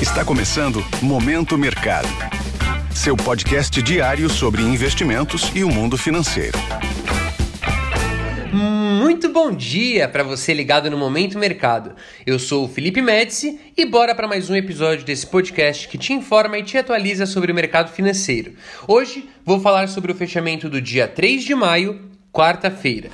Está começando Momento Mercado. Seu podcast diário sobre investimentos e o mundo financeiro. Muito bom dia para você ligado no Momento Mercado. Eu sou o Felipe Médici e bora para mais um episódio desse podcast que te informa e te atualiza sobre o mercado financeiro. Hoje vou falar sobre o fechamento do dia 3 de maio, quarta-feira.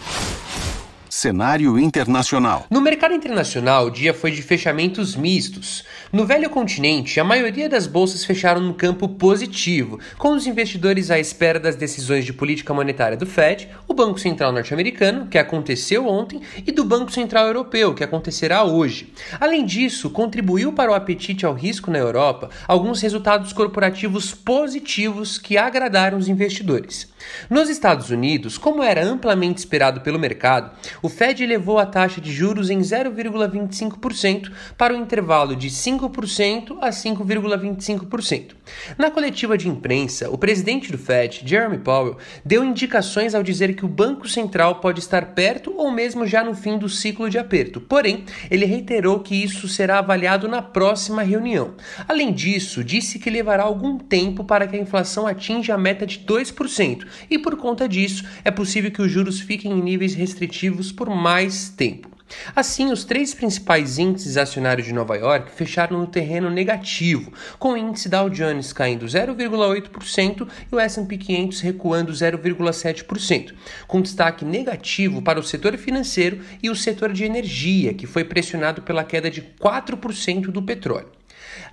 Cenário internacional. No mercado internacional, o dia foi de fechamentos mistos. No velho continente, a maioria das bolsas fecharam no campo positivo, com os investidores à espera das decisões de política monetária do Fed, o Banco Central norte-americano, que aconteceu ontem, e do Banco Central europeu, que acontecerá hoje. Além disso, contribuiu para o apetite ao risco na Europa alguns resultados corporativos positivos que agradaram os investidores. Nos Estados Unidos, como era amplamente esperado pelo mercado, o Fed elevou a taxa de juros em 0,25% para o intervalo de 5% a 5,25%. Na coletiva de imprensa, o presidente do Fed, Jeremy Powell, deu indicações ao dizer que o Banco Central pode estar perto ou mesmo já no fim do ciclo de aperto. Porém, ele reiterou que isso será avaliado na próxima reunião. Além disso, disse que levará algum tempo para que a inflação atinja a meta de 2%, e por conta disso, é possível que os juros fiquem em níveis restritivos por mais tempo. Assim, os três principais índices acionários de Nova York fecharam no terreno negativo, com o índice Dow Jones caindo 0,8% e o S&P 500 recuando 0,7%, com destaque negativo para o setor financeiro e o setor de energia, que foi pressionado pela queda de 4% do petróleo.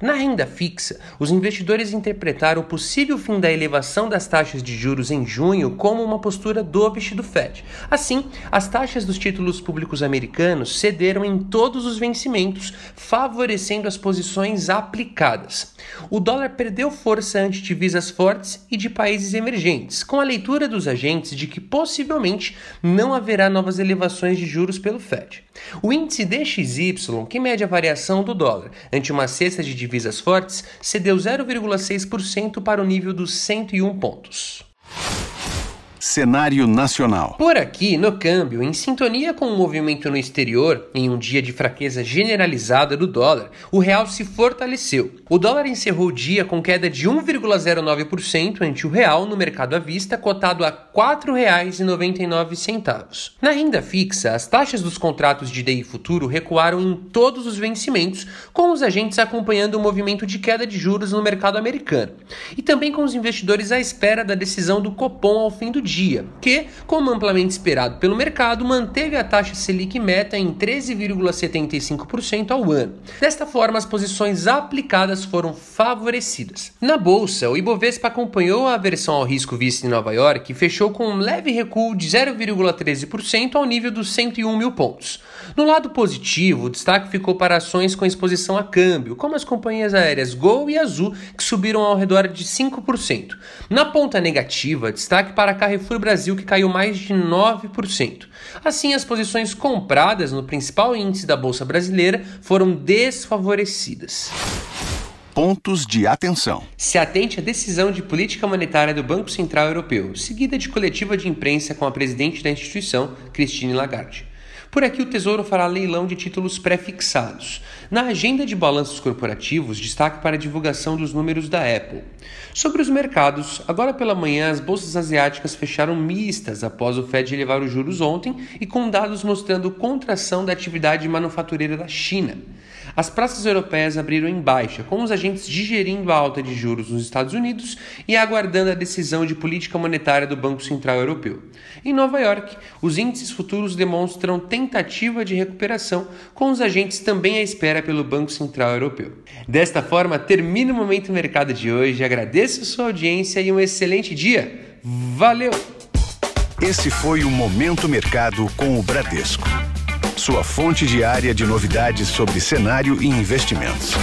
Na renda fixa, os investidores interpretaram o possível fim da elevação das taxas de juros em junho como uma postura dovish do Fed. Assim, as taxas dos títulos públicos americanos cederam em todos os vencimentos, favorecendo as posições aplicadas. O dólar perdeu força ante divisas fortes e de países emergentes, com a leitura dos agentes de que possivelmente não haverá novas elevações de juros pelo Fed. O índice DXY, que mede a variação do dólar ante uma cesta de divisas fortes, cedeu 0,6% para o nível dos 101 pontos. Cenário nacional. Por aqui, no câmbio, em sintonia com o movimento no exterior, em um dia de fraqueza generalizada do dólar, o real se fortaleceu. O dólar encerrou o dia com queda de 1,09% ante o real no mercado à vista, cotado a R$ 4,99. Na renda fixa, as taxas dos contratos de DI futuro recuaram em todos os vencimentos, com os agentes acompanhando o movimento de queda de juros no mercado americano, e também com os investidores à espera da decisão do Copom ao fim do dia, que, como amplamente esperado pelo mercado, manteve a taxa Selic meta em 13,75% ao ano. Desta forma, as posições aplicadas foram favorecidas. Na bolsa, o Ibovespa acompanhou a aversão ao risco vista em Nova York e fechou com um leve recuo de 0,13% ao nível dos 101 mil pontos. No lado positivo, o destaque ficou para ações com exposição a câmbio, como as companhias aéreas Gol e Azul, que subiram ao redor de 5%. Na ponta negativa, destaque para a Carrefour Brasil, que caiu mais de 9%. Assim, as posições compradas no principal índice da Bolsa Brasileira foram desfavorecidas pontos de atenção. Se atente à decisão de política monetária do Banco Central Europeu, seguida de coletiva de imprensa com a presidente da instituição, Christine Lagarde. Por aqui, o Tesouro fará leilão de títulos pré-fixados. Na agenda de balanços corporativos, destaque para a divulgação dos números da Apple. Sobre os mercados, agora pela manhã as bolsas asiáticas fecharam mistas após o Fed elevar os juros ontem e com dados mostrando contração da atividade manufatureira da China. As praças europeias abriram em baixa, com os agentes digerindo a alta de juros nos Estados Unidos e aguardando a decisão de política monetária do Banco Central Europeu. Em Nova York, os índices futuros demonstram tentativa de recuperação, com os agentes também à espera pelo Banco Central Europeu. Desta forma, termina o Momento Mercado de hoje. Agradeço sua audiência e um excelente dia. Valeu! Esse foi o Momento Mercado com o Bradesco sua fonte diária de novidades sobre cenário e investimentos.